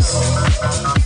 Christ.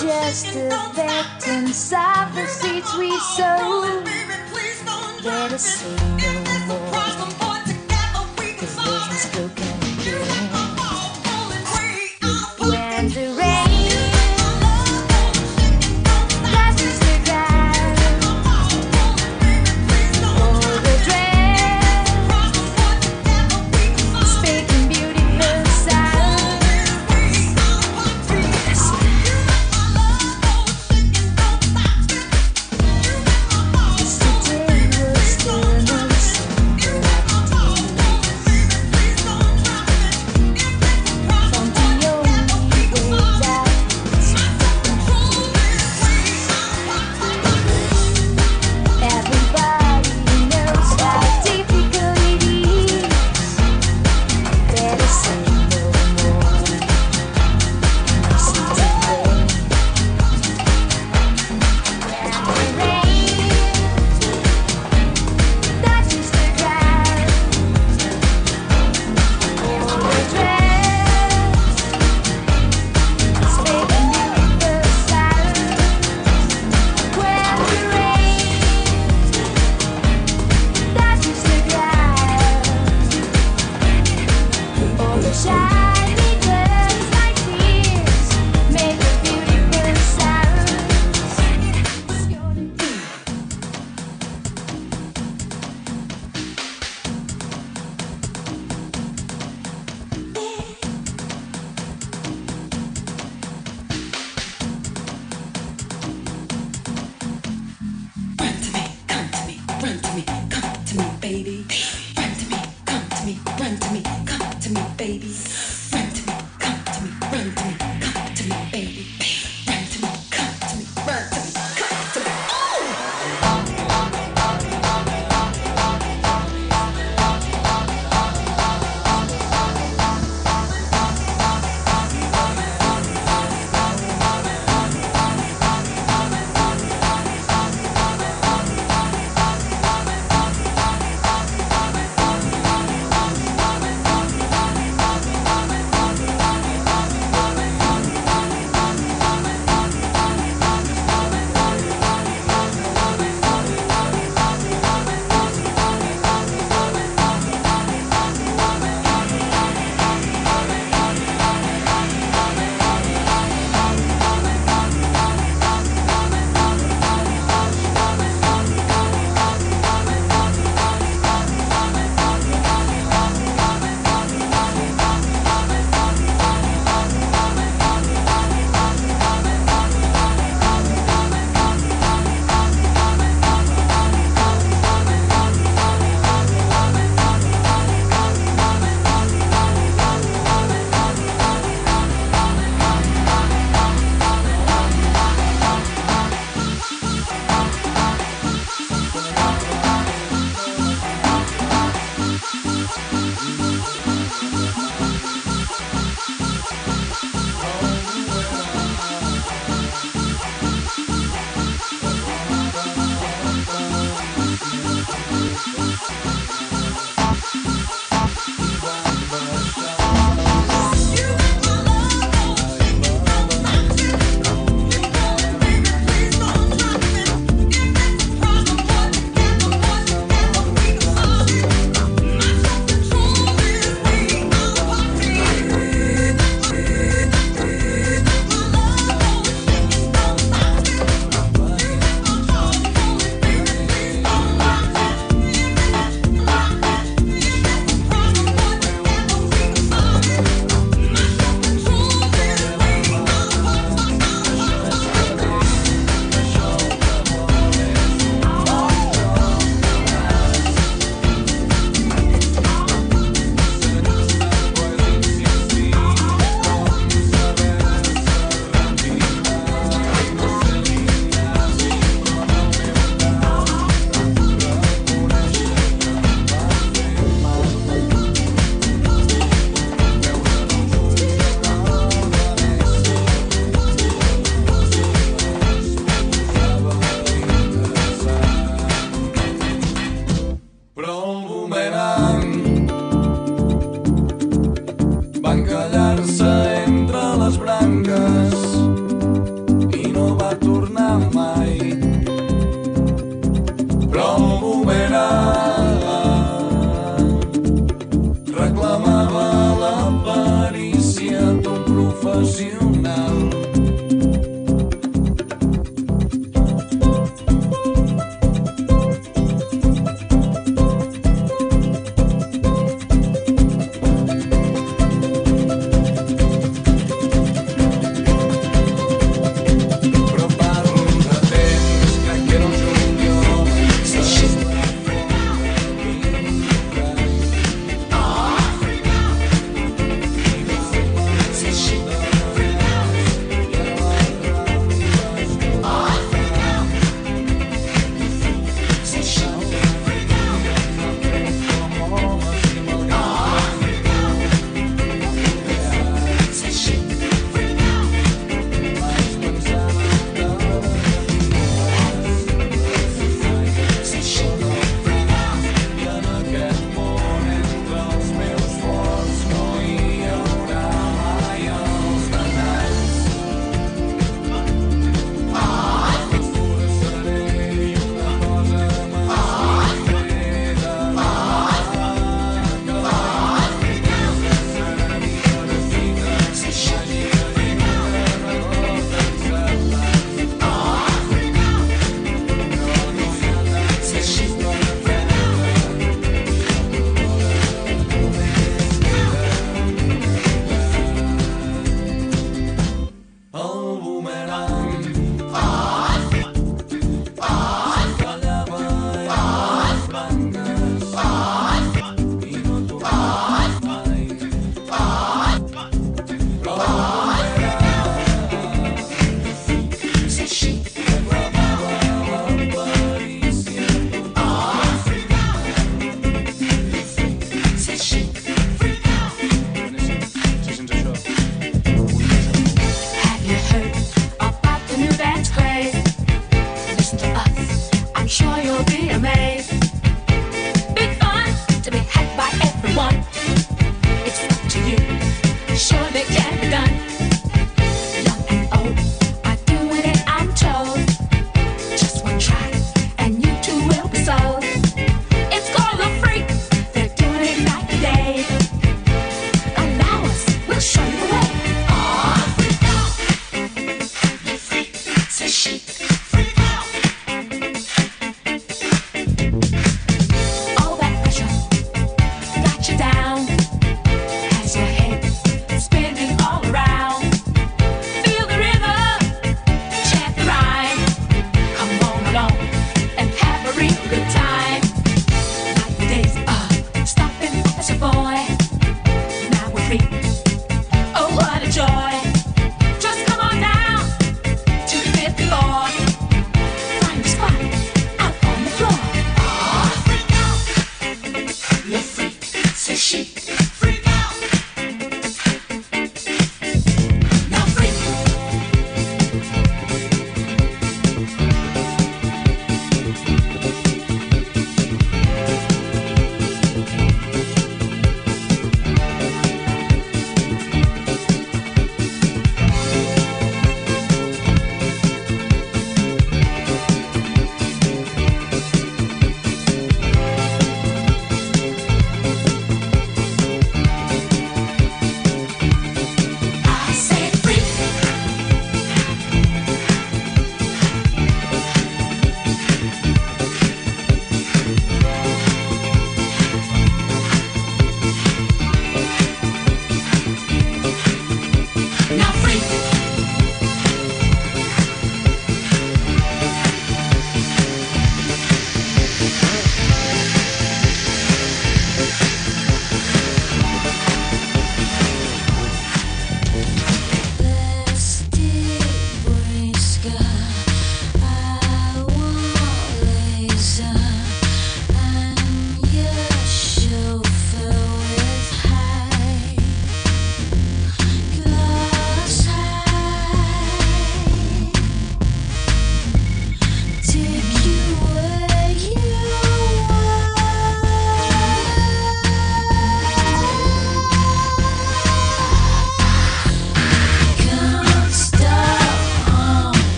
just a victims inside the seats we sow. Let us say no more. The business.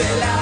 de la